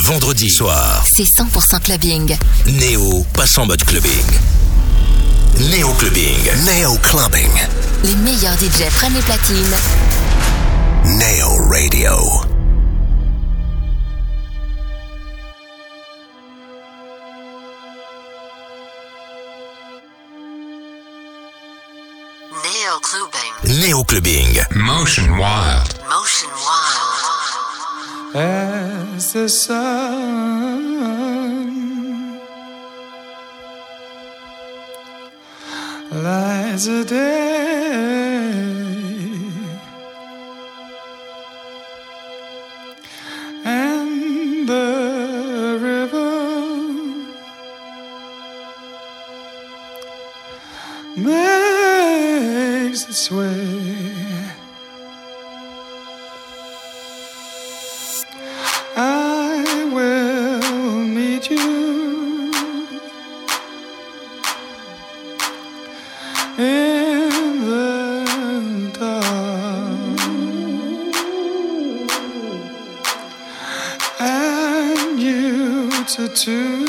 vendredi soir, C'est 100% clubbing. Néo passe en mode clubbing. Néo Clubbing. Neo Clubbing. Les meilleurs DJ prennent les platines. Neo Radio. Neo Clubbing. Néo Clubbing. Motion Wild. Motion Wild. As the sun lights a day and the river makes its way. to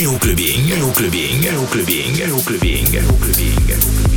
Néo Clubbing. Néo Clubbing. Néo Clubbing. Néo Clubbing. Néo Clubbing.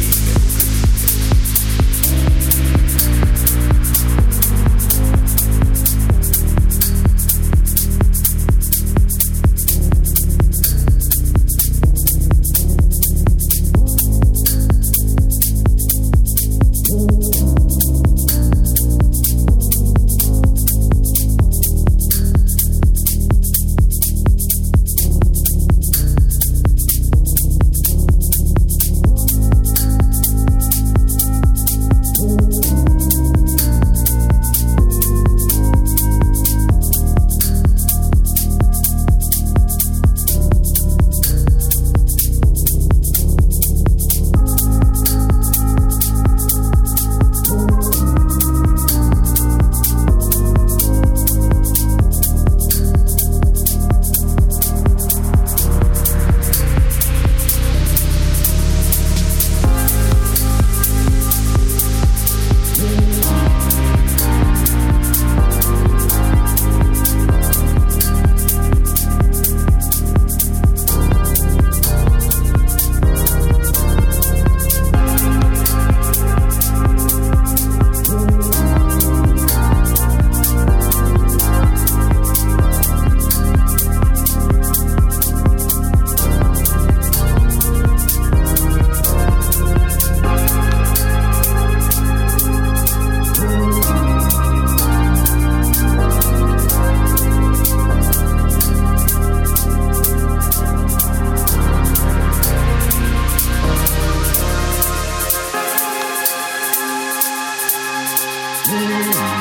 losing.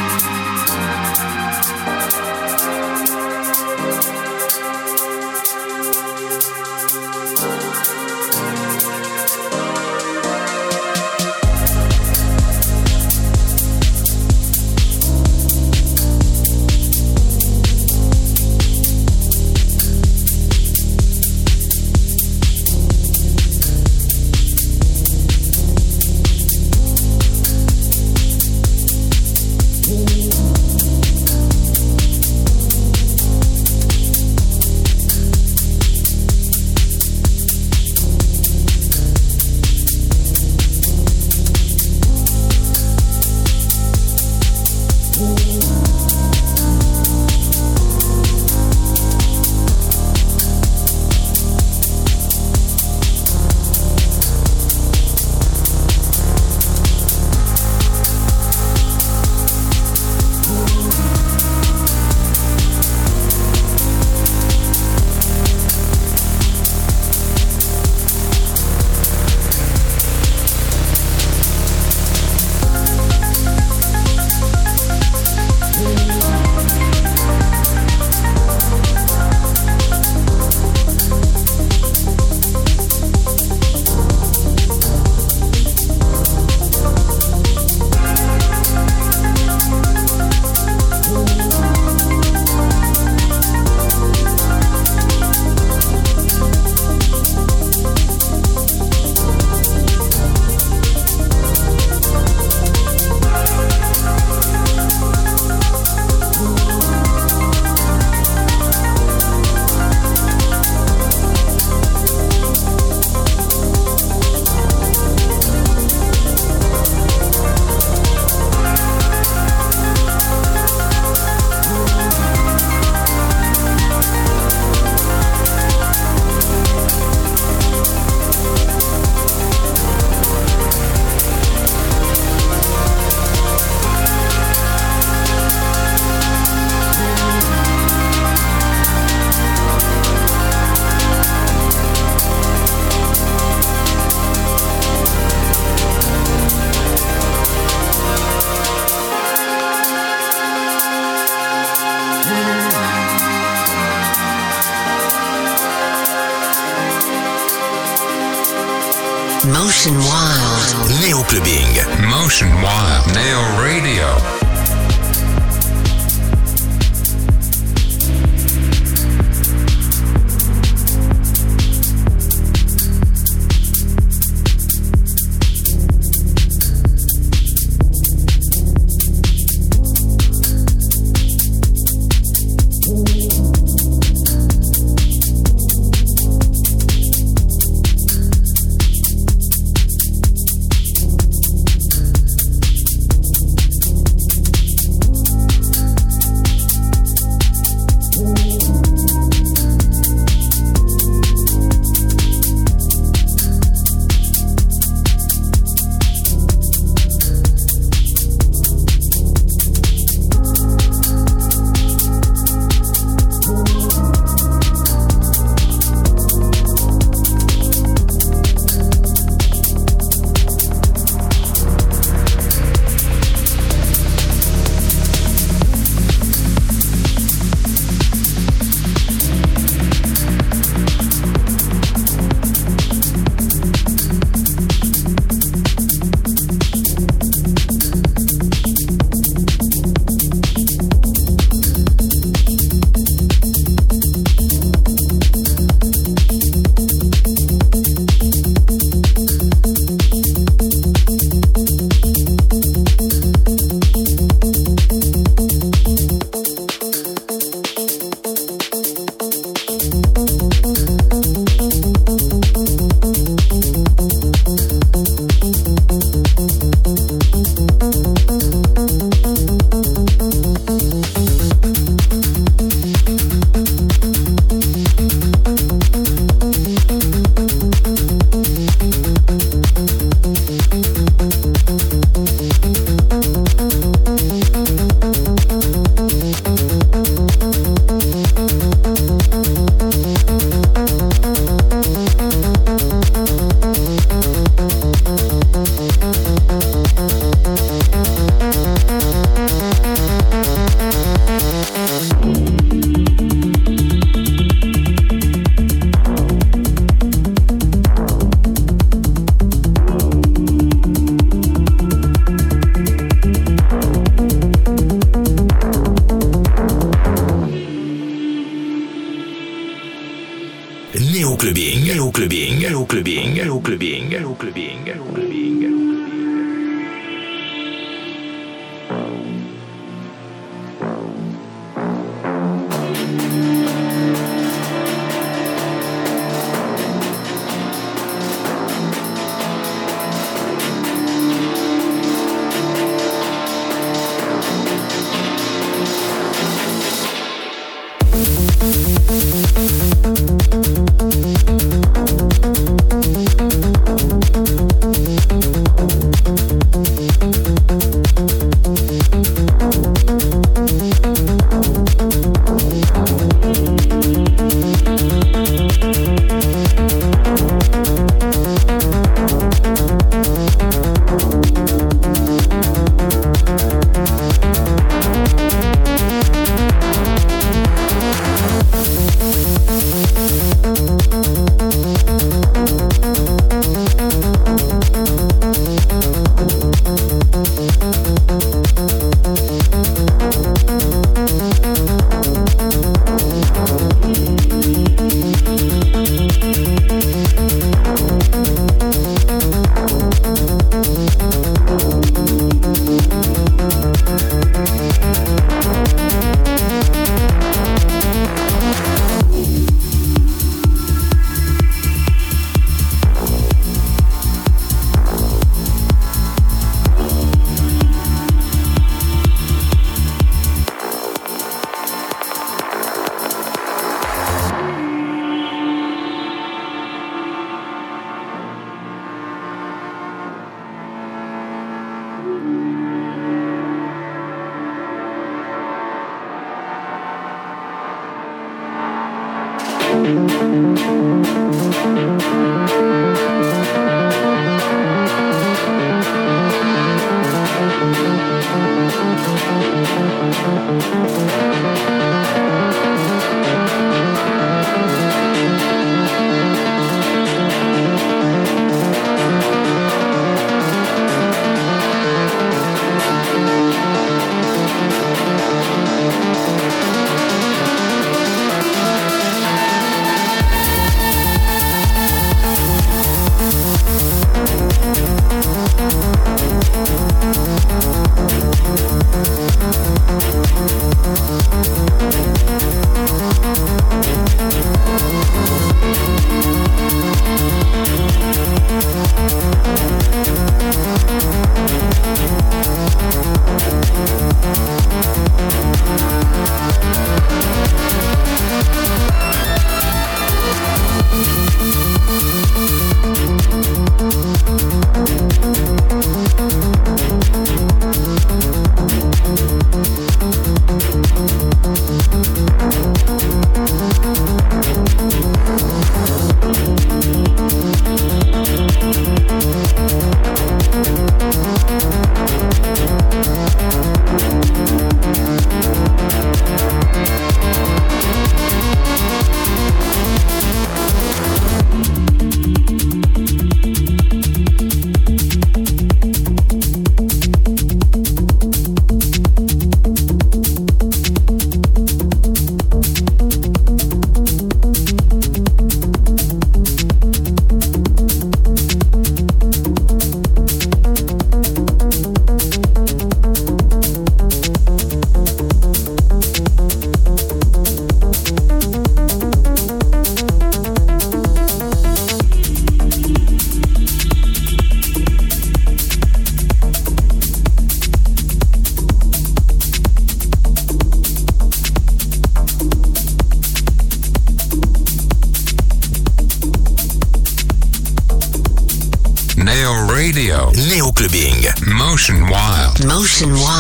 Wild.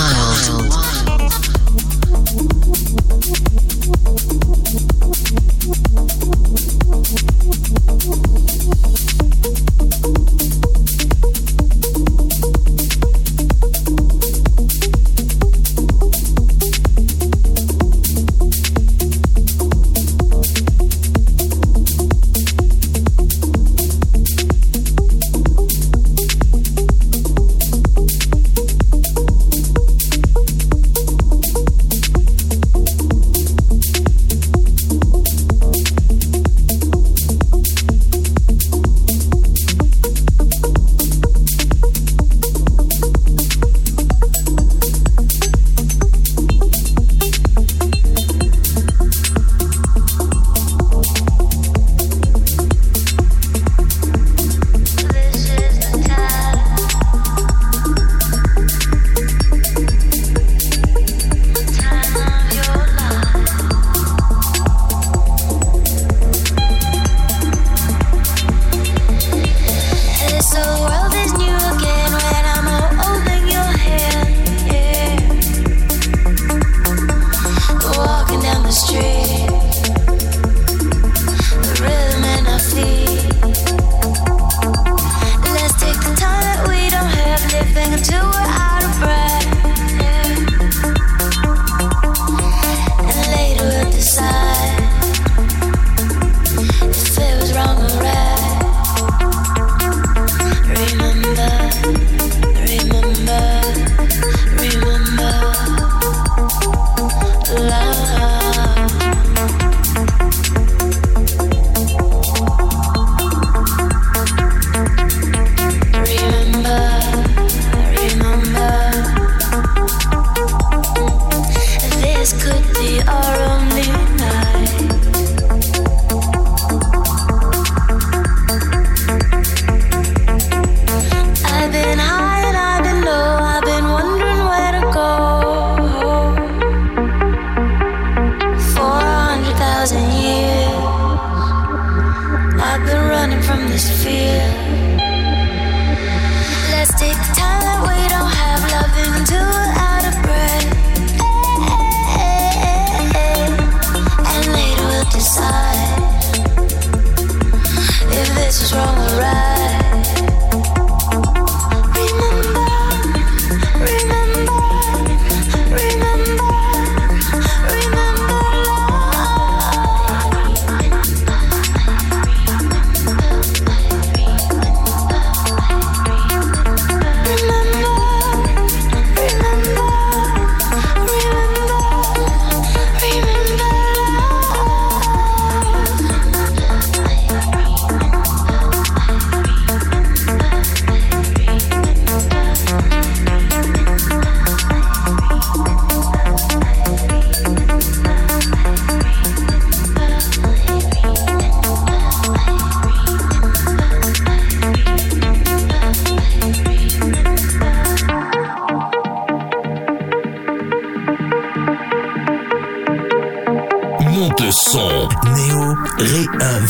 Let's take the time,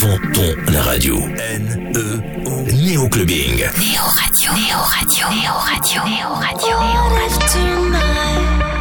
wait on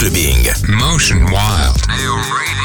clubbing. Motion Wild.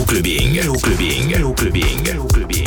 Hello Clubbing. Hello Clubbing. Hello Clubbing.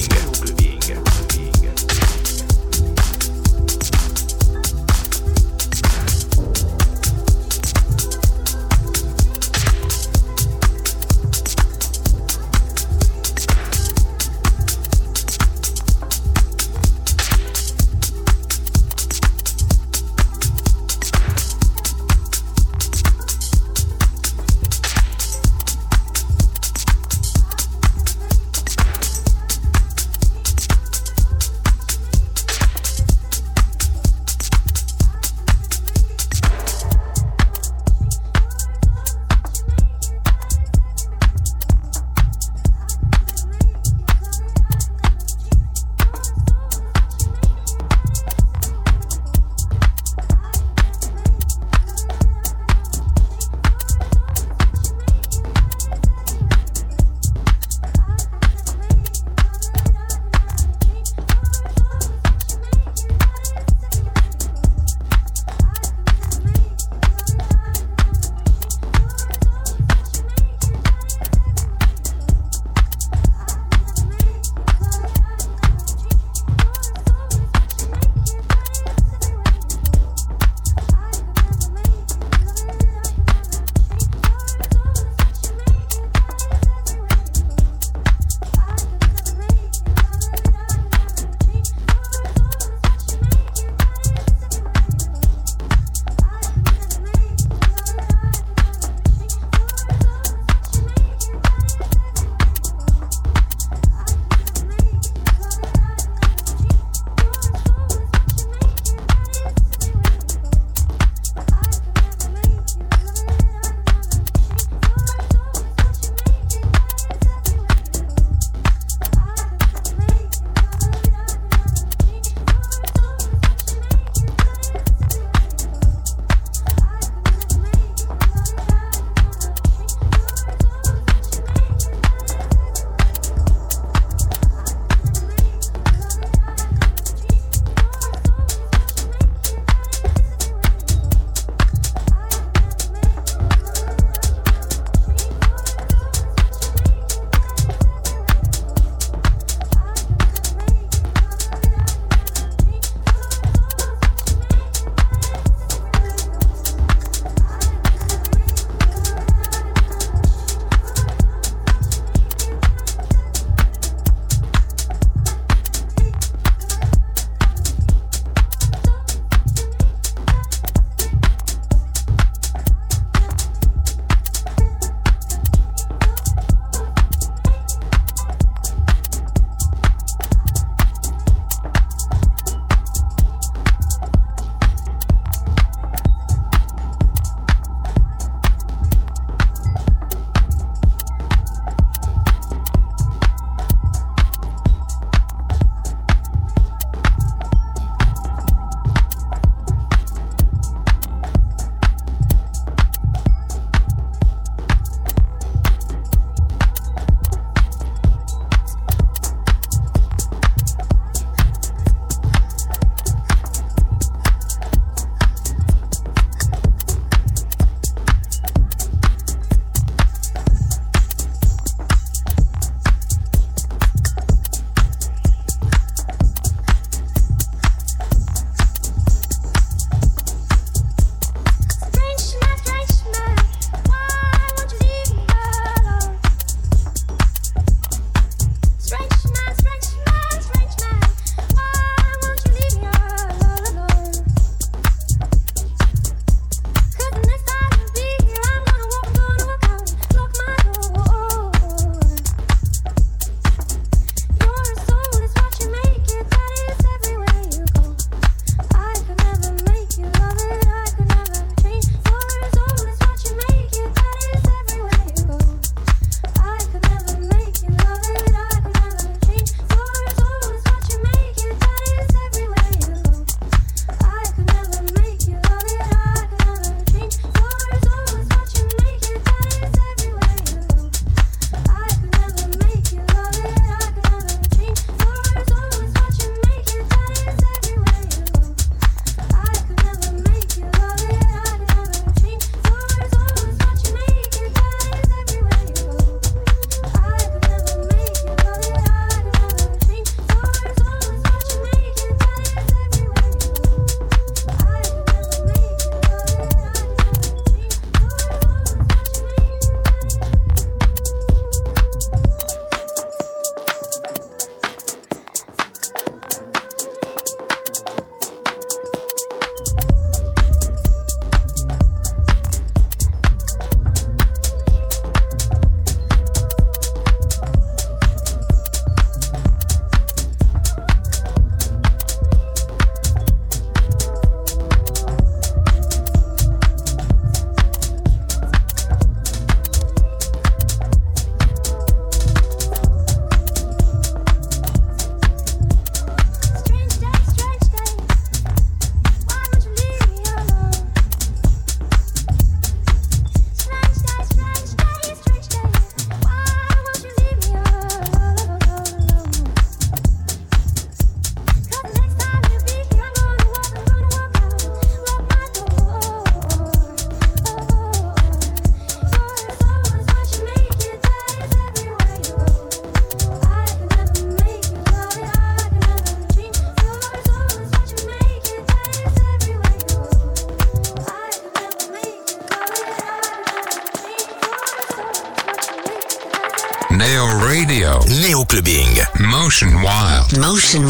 Motion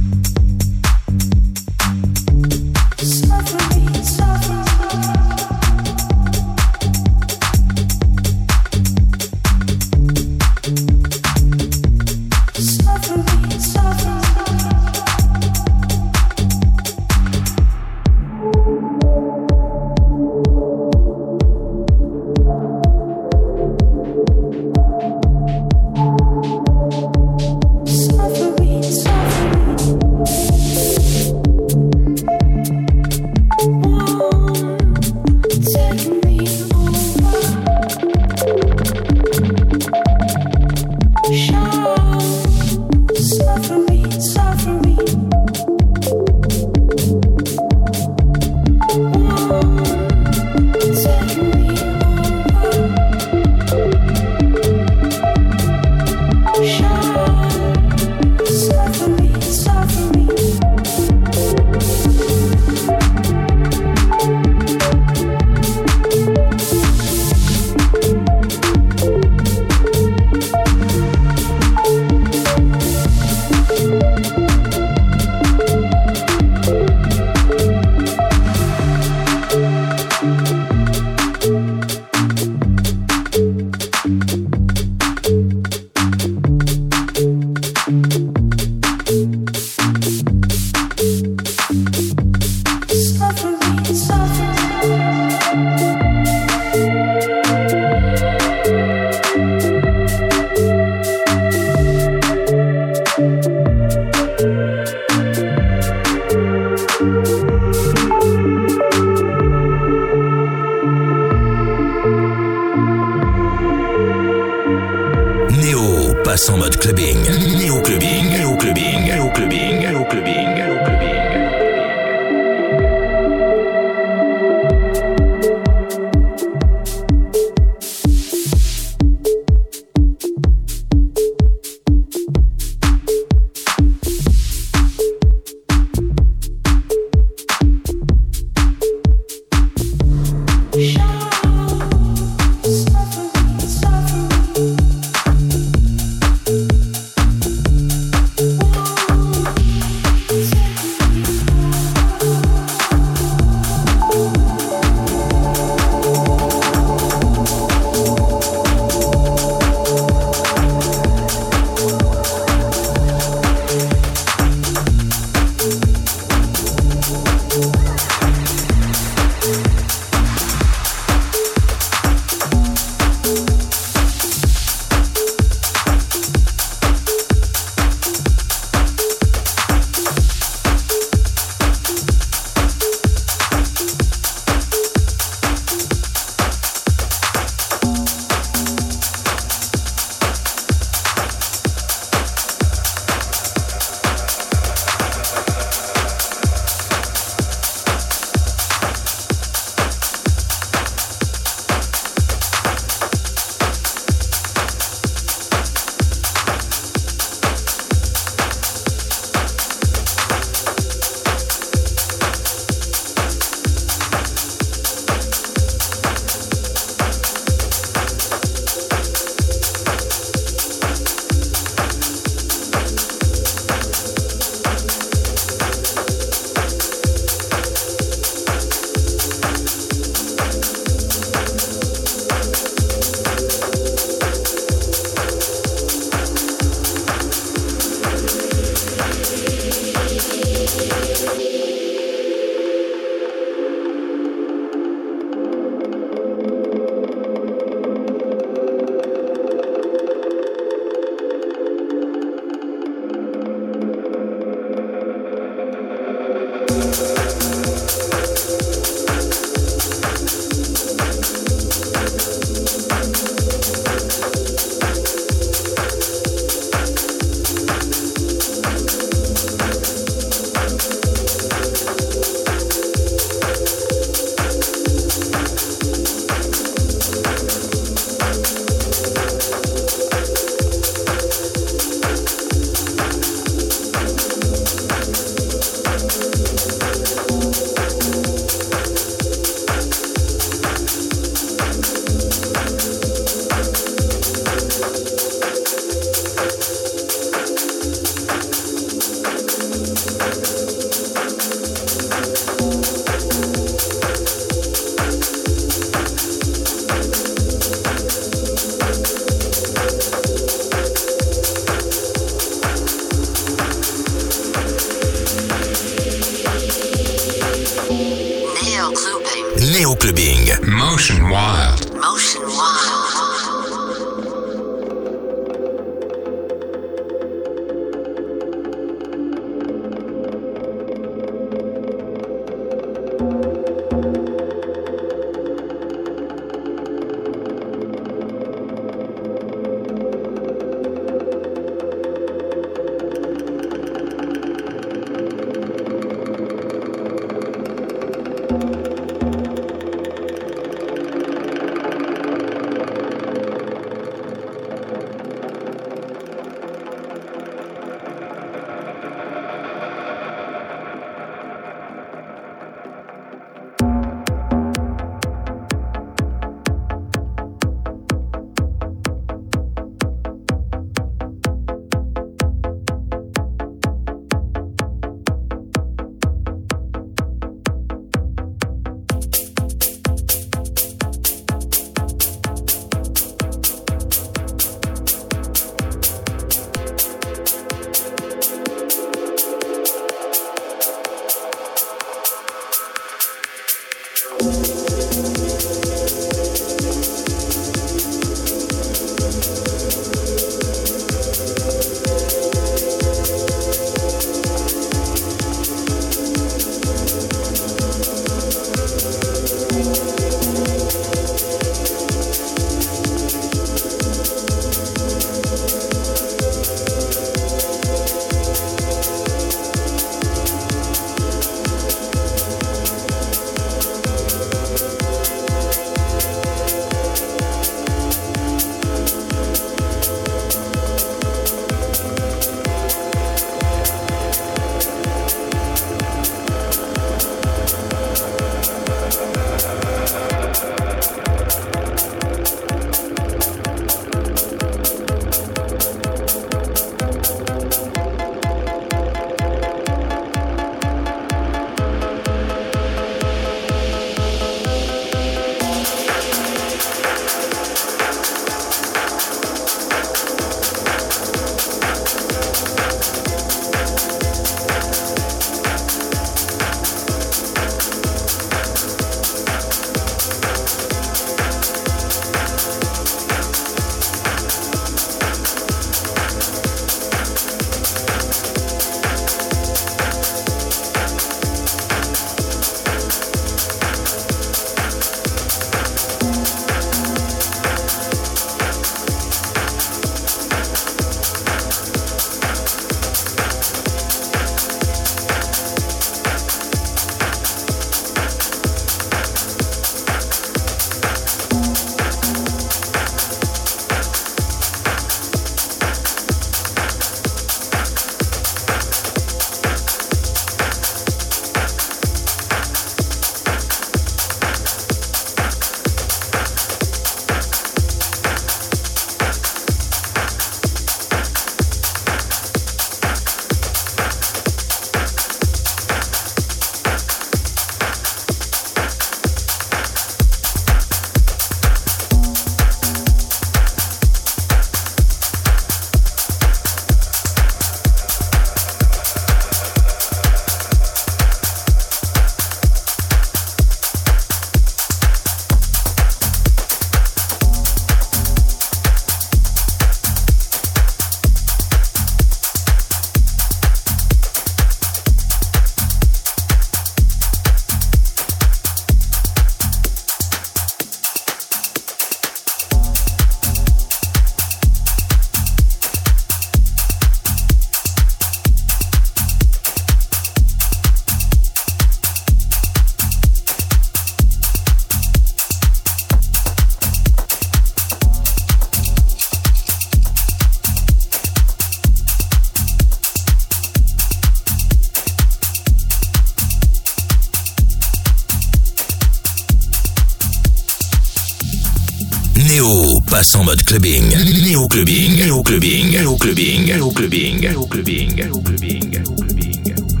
passe en mode clubbing. Néo clubbing, néo clubbing, néo clubbing, néo clubbing, néo clubbing, néo clubbing, néo clubbing, néo clubbing.